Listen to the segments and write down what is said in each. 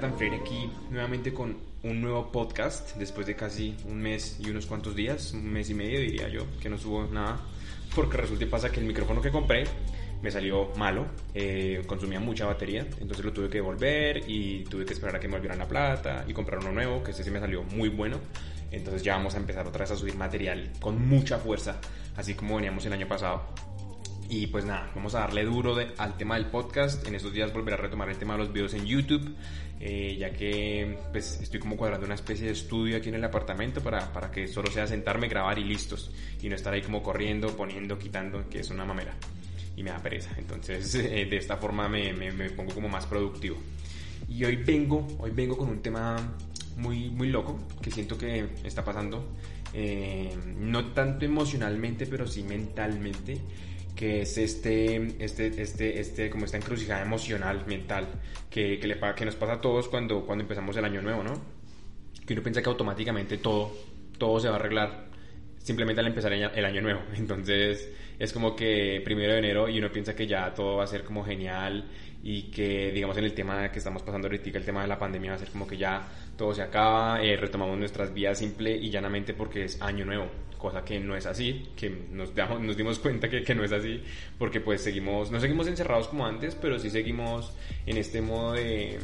Jonathan Freire aquí nuevamente con un nuevo podcast después de casi un mes y unos cuantos días, un mes y medio diría yo, que no subo nada, porque resulta y pasa que el micrófono que compré me salió malo, eh, consumía mucha batería, entonces lo tuve que devolver y tuve que esperar a que me volvieran la plata y comprar uno nuevo, que ese sí me salió muy bueno. Entonces ya vamos a empezar otra vez a subir material con mucha fuerza, así como veníamos el año pasado. Y pues nada, vamos a darle duro al tema del podcast. En estos días volveré a retomar el tema de los videos en YouTube, eh, ya que pues estoy como cuadrando una especie de estudio aquí en el apartamento para, para que solo sea sentarme, grabar y listos. Y no estar ahí como corriendo, poniendo, quitando, que es una mamera. Y me da pereza. Entonces eh, de esta forma me, me, pongo como más productivo. Y hoy vengo, hoy vengo con un tema muy, muy loco que siento que está pasando. Eh, no tanto emocionalmente, pero sí mentalmente que es este, este, este, este, como esta encrucijada emocional, mental, que, que, le, que nos pasa a todos cuando, cuando empezamos el año nuevo, ¿no? Que uno piensa que automáticamente todo, todo se va a arreglar simplemente al empezar el año nuevo. Entonces es como que primero de enero y uno piensa que ya todo va a ser como genial y que digamos en el tema que estamos pasando ahorita, el tema de la pandemia va a ser como que ya todo se acaba, eh, retomamos nuestras vidas simple y llanamente porque es año nuevo, cosa que no es así, que nos, damos, nos dimos cuenta que, que, no es así, porque pues seguimos, no seguimos encerrados como antes, pero sí seguimos en este modo de,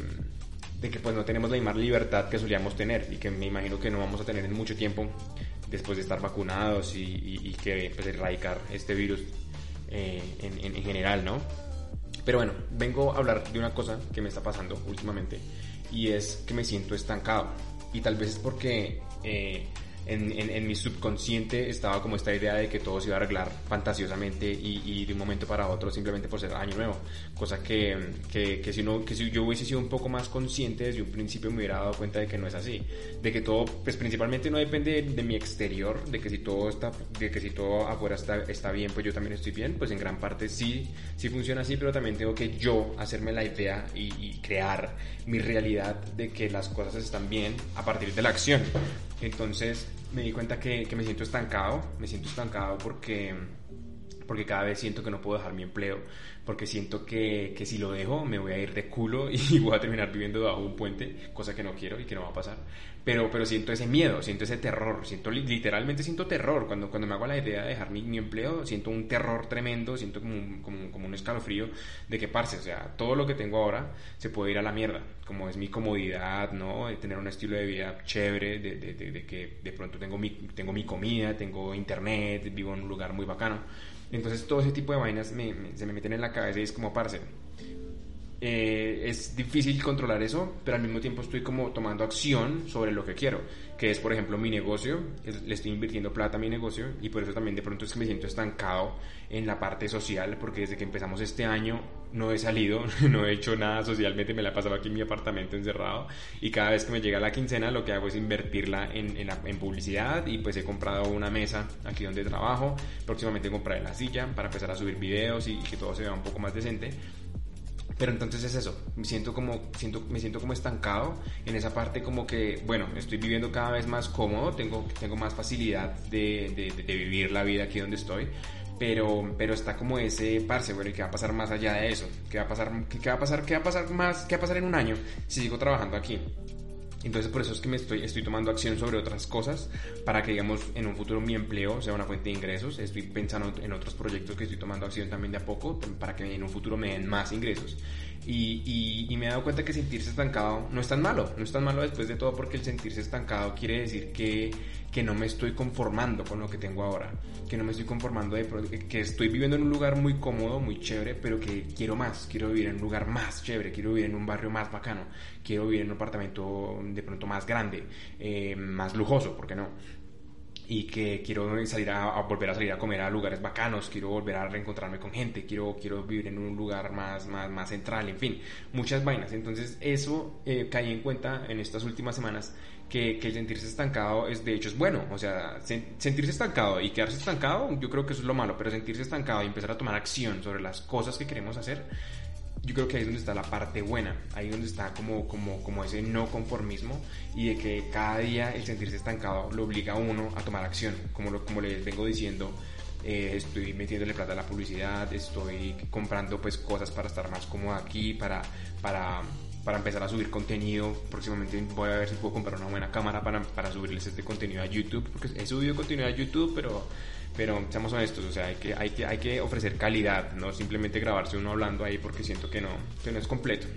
de que pues no tenemos la misma libertad que solíamos tener y que me imagino que no vamos a tener en mucho tiempo después de estar vacunados y, y, que pues, erradicar este virus eh, en, en, general, ¿no? Pero bueno, vengo a hablar de una cosa que me está pasando últimamente y es que me siento estancado. Y tal vez es porque eh, en, en, mi subconsciente estaba como esta idea de que todo se iba a arreglar fantasiosamente y, y de un momento para otro simplemente por ser año nuevo. Cosa que, que, que, si no, que si yo hubiese sido un poco más consciente desde un principio me hubiera dado cuenta de que no es así. De que todo, pues principalmente no depende de, mi exterior, de que si todo está, de que si todo afuera está, está bien, pues yo también estoy bien, pues en gran parte sí, sí funciona así, pero también tengo que yo hacerme la idea y, y crear mi realidad de que las cosas están bien a partir de la acción. Entonces, me di cuenta que, que, me siento estancado, me siento estancado porque, porque cada vez siento que no puedo dejar mi empleo, porque siento que, que, si lo dejo me voy a ir de culo y voy a terminar viviendo bajo un puente, cosa que no quiero y que no va a pasar. Pero, pero siento ese miedo, siento ese terror, siento literalmente siento terror. Cuando, cuando me hago la idea de dejar mi, mi empleo, siento un terror tremendo, siento como un, como, como un escalofrío de que, parce, o sea, todo lo que tengo ahora se puede ir a la mierda, como es mi comodidad, ¿no? De tener un estilo de vida chévere, de, de, de, de que de pronto tengo mi, tengo mi comida, tengo internet, vivo en un lugar muy bacano. Entonces todo ese tipo de vainas me, se me meten en la cabeza y es como, parce, eh, es difícil controlar eso, pero al mismo tiempo estoy como tomando acción sobre lo que quiero, que es por ejemplo mi negocio, es, le estoy invirtiendo plata a mi negocio y por eso también de pronto es que me siento estancado en la parte social, porque desde que empezamos este año no he salido, no he hecho nada socialmente, me la he pasado aquí en mi apartamento encerrado y cada vez que me llega la quincena lo que hago es invertirla en, en, en publicidad y pues he comprado una mesa aquí donde trabajo, próximamente compraré la silla para empezar a subir videos y, y que todo se vea un poco más decente pero entonces es eso, me siento como, siento, me siento como estancado en esa parte como que, bueno, estoy viviendo cada vez más cómodo, tengo, tengo más facilidad de, de, vivir la vida aquí donde estoy, pero, pero está como ese parce, bueno, ¿y qué va a pasar más allá de eso? ¿Qué va a pasar, qué, qué va a pasar, qué va a pasar más, qué va a pasar en un año si sigo trabajando aquí? Entonces por eso es que me estoy, estoy tomando acción sobre otras cosas para que digamos en un futuro mi empleo sea una fuente de ingresos. Estoy pensando en otros proyectos que estoy tomando acción también de a poco para que en un futuro me den más ingresos. Y, me he dado cuenta que sentirse estancado no es tan malo, no es tan malo después de todo porque el sentirse estancado quiere decir que, que no me estoy conformando con lo que tengo ahora, que no me estoy conformando de que estoy viviendo en un lugar muy cómodo, muy chévere, pero que quiero más, quiero vivir en un lugar más chévere, quiero vivir en un barrio más bacano, quiero vivir en un apartamento de pronto más grande, eh, más lujoso, ¿por qué no? Y que quiero salir a, a, volver a salir a comer a lugares bacanos, quiero volver a reencontrarme con gente, quiero, quiero vivir en un lugar más, más, más central, en fin, muchas vainas. Entonces eso eh, caí en cuenta en estas últimas semanas que, que, sentirse estancado es de hecho es bueno, o sea, sentirse estancado y quedarse estancado, yo creo que eso es lo malo, pero sentirse estancado y empezar a tomar acción sobre las cosas que queremos hacer, yo creo que ahí es donde está la parte buena, ahí es donde está como, como, como ese no conformismo y de que cada día el sentirse estancado lo obliga a uno a tomar acción, como, lo, como les vengo diciendo eh, estoy metiéndole plata a la publicidad, estoy comprando pues cosas para estar más cómodo aquí, para, para, para empezar a subir contenido. Próximamente voy a ver si puedo comprar una buena cámara para, para subirles este contenido a YouTube, porque he subido contenido a YouTube, pero pero seamos honestos, o sea, hay que, hay que, hay que ofrecer calidad, no simplemente grabarse uno hablando ahí porque siento que no, que no es completo.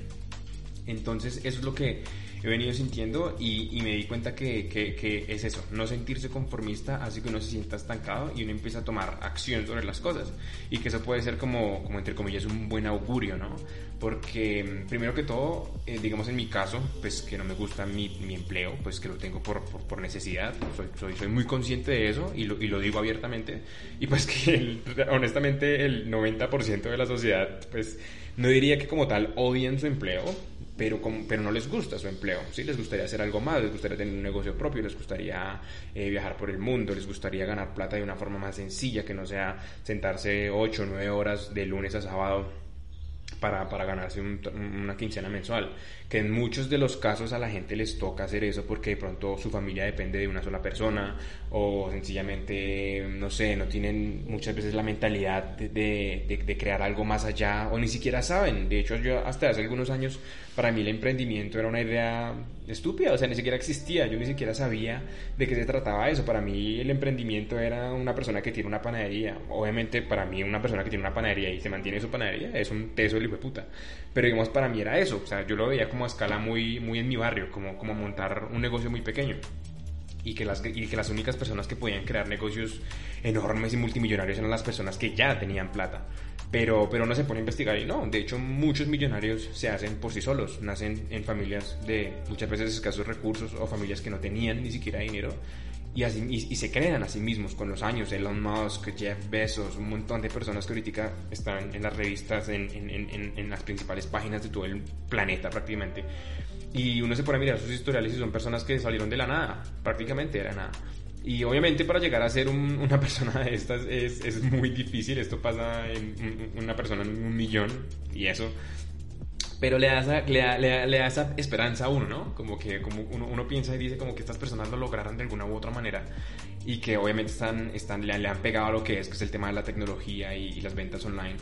Entonces, eso es lo que he venido sintiendo y, me di cuenta que, que, es eso, no sentirse conformista hace que uno se sienta estancado y uno empieza a tomar acción sobre las cosas y que eso puede ser como, como entre comillas un buen augurio, ¿no? Porque mm, primero que todo, eh, digamos en mi caso, pues que no me gusta mi, mi empleo, pues que lo tengo por, por, necesidad, soy, soy, soy, muy consciente de eso y lo, y lo digo abiertamente y pues que honestamente el 90% de la sociedad pues no diría que como tal odian su empleo, pero, pero no les gusta su empleo. ¿sí? Les gustaría hacer algo más, les gustaría tener un negocio propio, les gustaría eh, viajar por el mundo, les gustaría ganar plata de una forma más sencilla, que no sea sentarse 8 o 9 horas de lunes a sábado para, para ganarse una quincena mensual. Que en muchos de los casos a la gente les toca hacer eso porque de pronto su familia depende de una sola persona o sencillamente, no sé, no tienen muchas veces la mentalidad de, de, de crear algo más allá o ni siquiera saben. De hecho, yo hasta hace algunos años para mí el emprendimiento era una idea estúpida, o sea, ni siquiera existía, yo ni siquiera sabía de qué se trataba eso. Para mí el emprendimiento era una persona que tiene una panadería. Obviamente para mí una persona que tiene una panadería y se mantiene su panadería es un teso del hijo de puta. Pero digamos, para mí era eso, o sea, yo lo veía como a escala muy, muy en mi barrio, como, como montar un negocio muy pequeño y que, las, y que las únicas personas que podían crear negocios enormes y multimillonarios eran las personas que ya tenían plata. Pero, pero no se pone a investigar y no, de hecho muchos millonarios se hacen por sí solos, nacen en familias de muchas veces escasos recursos o familias que no tenían ni siquiera dinero y, así, y, se crean a sí mismos con los años. Elon Musk, Jeff Bezos, un montón de personas que ahorita están en las revistas, en, en, en, en, las principales páginas de todo el planeta prácticamente. Y uno se pone a mirar sus historiales y son personas que salieron de la nada, prácticamente de la nada. Y obviamente para llegar a ser una persona de estas es, es, muy difícil. Esto pasa en una persona en un millón y eso. Pero le da, esa, le, da, le, da, esa esperanza a uno, ¿no? Como que como uno, uno, piensa y dice como que estas personas lo lograron de alguna u otra manera y que obviamente están, están, le, han pegado a lo que es, que es el tema de la tecnología y, y las ventas online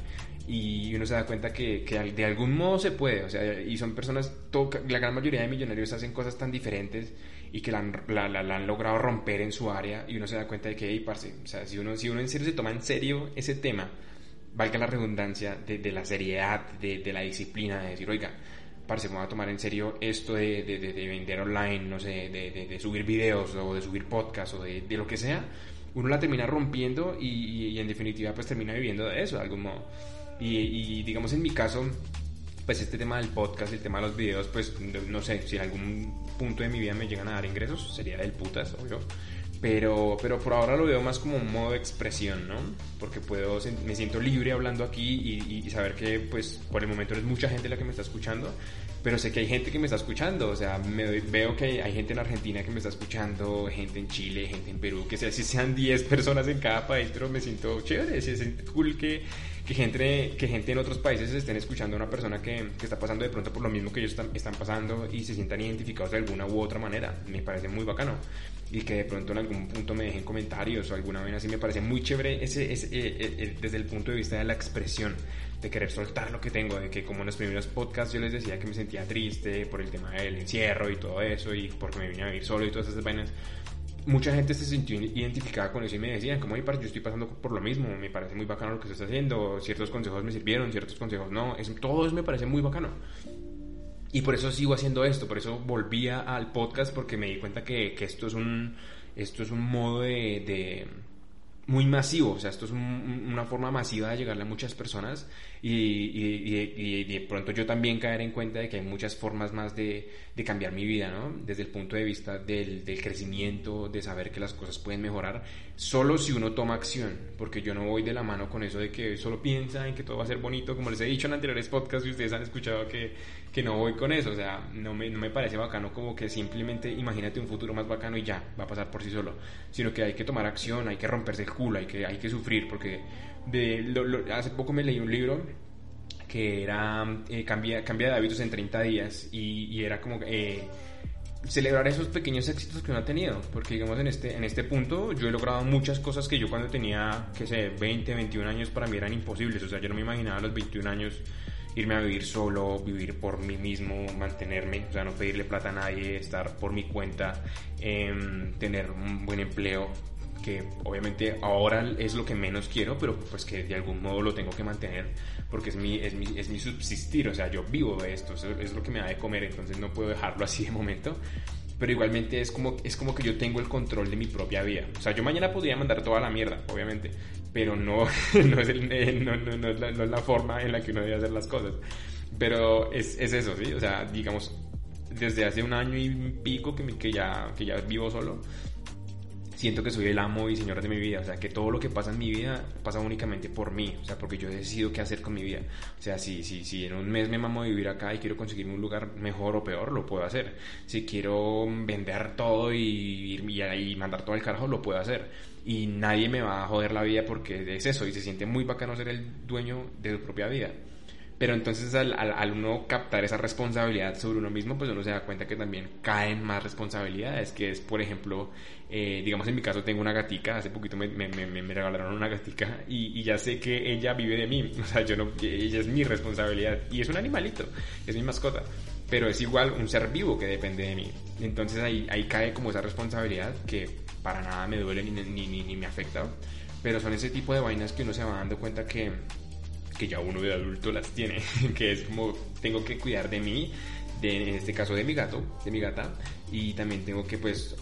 y uno se da cuenta que, que, de algún modo se puede, o sea, y son personas, la gran mayoría de millonarios hacen cosas tan diferentes y que la han, la, la, han logrado romper en su área y uno se da cuenta de que, hey, parce, o sea, si uno, si uno en serio se toma en serio ese tema, valga la redundancia de, de la seriedad, de, de, la disciplina, de decir, oiga, parce, me voy a tomar en serio esto de, de vender online, no sé, de, subir videos o de subir podcasts o de, lo que sea, uno la termina rompiendo y, y en definitiva pues termina viviendo de eso de algún modo. Y, digamos en mi caso, pues este tema del podcast, el tema de los videos, pues no sé, si en algún punto de mi vida me llegan a dar ingresos, sería del putas, obvio. Pero, pero por ahora lo veo más como un modo de expresión, ¿no? Porque puedo, me siento libre hablando aquí y, y, saber que, pues, por el momento es mucha gente la que me está escuchando, pero sé que hay gente que me está escuchando, o sea, me, veo que hay gente en Argentina que me está escuchando, gente en Chile, gente en Perú, que sea, si sean 10 personas en cada país, pero me siento chévere, se siente cool que que gente, que gente en otros países estén escuchando a una persona que, que, está pasando de pronto por lo mismo que ellos están, están, pasando y se sientan identificados de alguna u otra manera. Me parece muy bacano. Y que de pronto en algún punto me dejen comentarios o alguna vez así. Me parece muy chévere ese, ese eh, eh, desde el punto de vista de la expresión, de querer soltar lo que tengo, de que como en los primeros podcasts yo les decía que me sentía triste por el tema del encierro y todo eso y porque me vine a vivir solo y todas esas vainas mucha gente se sintió identificada con eso y me decían, como, yo estoy pasando por lo mismo, me parece muy bacano lo que estás haciendo, ciertos consejos me sirvieron, ciertos consejos no, es, todo eso me parece muy bacano. Y por eso sigo haciendo esto, por eso volvía al podcast porque me di cuenta que, que esto, es un, esto es un modo de muy masivo, o sea, esto es una forma masiva de llegarle a muchas personas y, y, de pronto yo también caer en cuenta de que hay muchas formas más de, de cambiar mi vida, ¿no? Desde el punto de vista del, del, crecimiento, de saber que las cosas pueden mejorar, solo si uno toma acción, porque yo no voy de la mano con eso de que solo piensa en que todo va a ser bonito, como les he dicho en anteriores podcasts y ustedes han escuchado que, que no voy con eso, o sea, no me, no me parece bacano como que simplemente imagínate un futuro más bacano y ya, va a pasar por sí solo, sino que hay que tomar acción, hay que romperse el hay que, hay que sufrir, porque hace poco me leí un libro que era eh, cambia, cambia de hábitos en 30 días y, y era como... Eh, celebrar esos pequeños éxitos que uno ha tenido, porque digamos en este, en este punto yo he logrado muchas cosas que yo cuando tenía, que sé, 20, 21 años para mí eran imposibles, o sea, yo no me imaginaba a los 21 años irme a vivir solo, vivir por mí mismo, mantenerme, o sea, no pedirle plata a nadie, estar por mi cuenta, em, tener un buen empleo, que obviamente ahora es lo que menos quiero, pero pues que de algún modo lo tengo que mantener porque es mi, es mi, es mi subsistir, o sea, yo vivo de esto, es lo que me da de comer, entonces no puedo dejarlo así de momento. Pero igualmente es como, es como que yo tengo el control de mi propia vida. O sea, yo mañana podría mandar toda la mierda, obviamente, pero no, no, es, el, no, no, no, no, es la, forma en la que uno debe hacer las cosas. Pero es, es eso, ¿sí? O sea, digamos, desde hace un año y pico que, que, ya, que ya vivo solo, siento que soy el amo y señor de mi vida, o sea, que todo lo que pasa en mi vida pasa únicamente por mí, o sea, porque yo he decidido qué hacer con mi vida. O sea, si, si, si en un mes me mamo a vivir acá y quiero conseguirme un lugar mejor o peor, lo puedo hacer. Si quiero vender todo y, y, y mandar todo al carajo, lo puedo hacer. Y nadie me va a joder la vida porque es eso, y se siente muy bacano ser el dueño de su propia vida. Pero entonces al, al, uno captar esa responsabilidad sobre uno mismo, pues uno se da cuenta que también caen más responsabilidades, que es, por ejemplo, eh, digamos en mi caso tengo una gatica, hace poquito me, me, me, me regalaron una gatica y, y, ya sé que ella vive de mí, o sea, yo no, ella es mi responsabilidad y es un animalito, es mi mascota, pero es igual un ser vivo que depende de mí. Entonces ahí, ahí cae como esa responsabilidad que para nada me duele ni, ni, ni, ni me afecta, pero son ese tipo de vainas que uno se va dando cuenta que que ya uno de adulto las tiene, que es como tengo que cuidar de mí, de, en este caso de mi gato, de mi gata, y también tengo que pues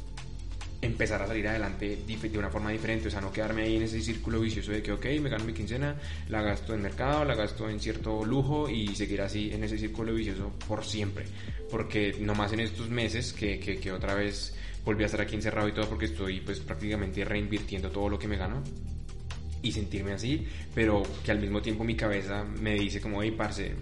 empezar a salir adelante de una forma diferente, o sea, no quedarme ahí en ese círculo vicioso de que, ok, me gano mi quincena, la gasto en mercado, la gasto en cierto lujo y seguir así en ese círculo vicioso por siempre, porque no más en estos meses que, que, que otra vez volví a estar aquí encerrado y todo porque estoy pues prácticamente reinvirtiendo todo lo que me gano, y sentirme así, pero que al mismo tiempo mi cabeza me dice como, hey, parce,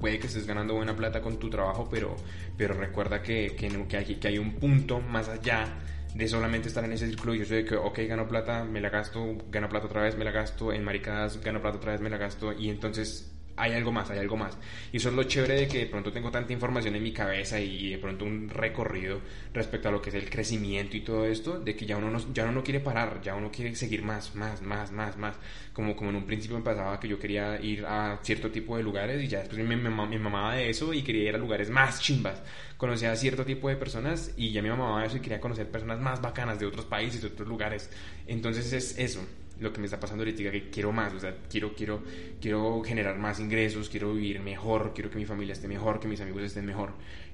puede que estés ganando buena plata con tu trabajo, pero, pero recuerda que, que, que, hay, que hay un punto más allá de solamente estar en ese círculo y yo soy de que, ok, gano plata, me la gasto, gano plata otra vez, me la gasto, en maricadas, gano plata otra vez, me la gasto, y entonces hay algo más, hay algo más. Y eso es lo chévere de que de pronto tengo tanta información en mi cabeza y de pronto un recorrido respecto a lo que es el crecimiento y todo esto, de que ya uno no, ya uno no quiere parar, ya uno quiere seguir más, más, más, más, más. Como, como en un principio me pasaba que yo quería ir a cierto tipo de lugares y ya después me, me, me mamaba de eso y quería ir a lugares más chimbas. Conocía a cierto tipo de personas y ya me mamaba de eso y quería conocer personas más bacanas de otros países, de otros lugares. Entonces es eso lo que me está pasando ahorita, que quiero más, o sea, quiero, quiero, quiero generar más ingresos, quiero vivir mejor, quiero que mi familia esté mejor, que mis amigos estén mejor.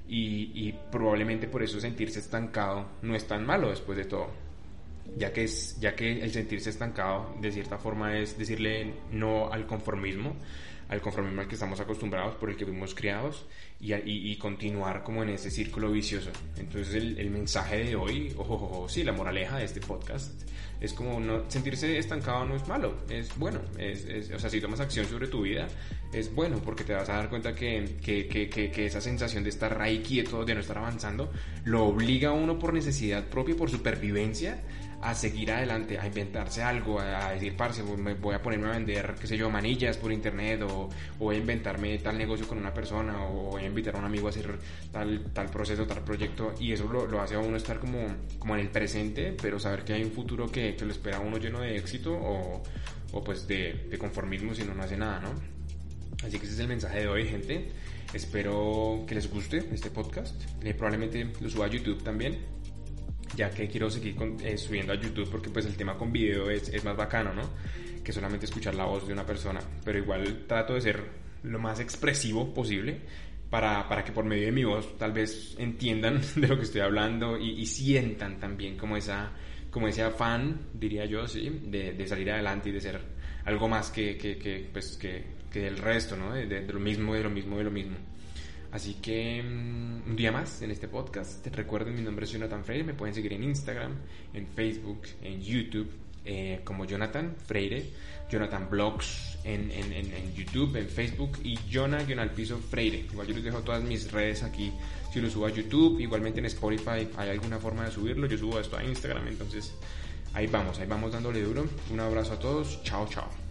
Y, y probablemente por eso sentirse estancado no es tan malo después de todo. Ya que, es, ya que el sentirse estancado de cierta forma es decirle no al conformismo, al conformismo al que estamos acostumbrados, por el que fuimos criados, y, y, continuar como en ese círculo vicioso. Entonces el, el mensaje de hoy, ojo, ojo, sí, la moraleja de este podcast, es como no sentirse estancado no es malo, es bueno, es, es, o sea, si tomas acción sobre tu vida, es bueno, porque te vas a dar cuenta que, que, que, que, esa sensación de estar ahí quieto, de no estar avanzando, lo obliga a uno por necesidad propia, por supervivencia, a seguir adelante, a inventarse algo, a, decir, parce, voy a ponerme a vender, qué sé yo, manillas por internet, o, o, voy a inventarme tal negocio con una persona, o voy a invitar a un amigo a hacer tal, tal proceso, tal proyecto, y eso lo, lo hace a uno estar como, como en el presente, pero saber que hay un futuro que, que lo espera a uno lleno de éxito, o, o pues de, de conformismo si uno no hace nada, ¿no? Así que ese es el mensaje de hoy, gente. Espero que les guste este podcast. Eh, probablemente lo suba a YouTube también ya que quiero seguir eh, subiendo a YouTube porque pues el tema con video es, más bacano, ¿no? Que solamente escuchar la voz de una persona, pero igual trato de ser lo más expresivo posible para, para que por medio de mi voz tal vez entiendan de lo que estoy hablando y, y sientan también como esa como ese afán, diría yo, sí, de, de salir adelante y de ser algo más que, que, que pues, que, que el resto, ¿no? De, de, de lo mismo, de lo mismo, de lo mismo. Así que mm, un día más en este podcast. Recuerden, mi nombre es Jonathan Freire. Me pueden seguir en Instagram, en Facebook, en YouTube, eh, como Jonathan Freire. Jonathan Blogs en, en, en, YouTube, en Facebook y Jonah piso Freire. Igual yo les dejo todas mis redes aquí. Si lo subo a YouTube, igualmente en Spotify hay alguna forma de subirlo. Yo subo esto a Instagram, entonces ahí vamos, ahí vamos dándole duro. Un abrazo a todos. Chao, chao.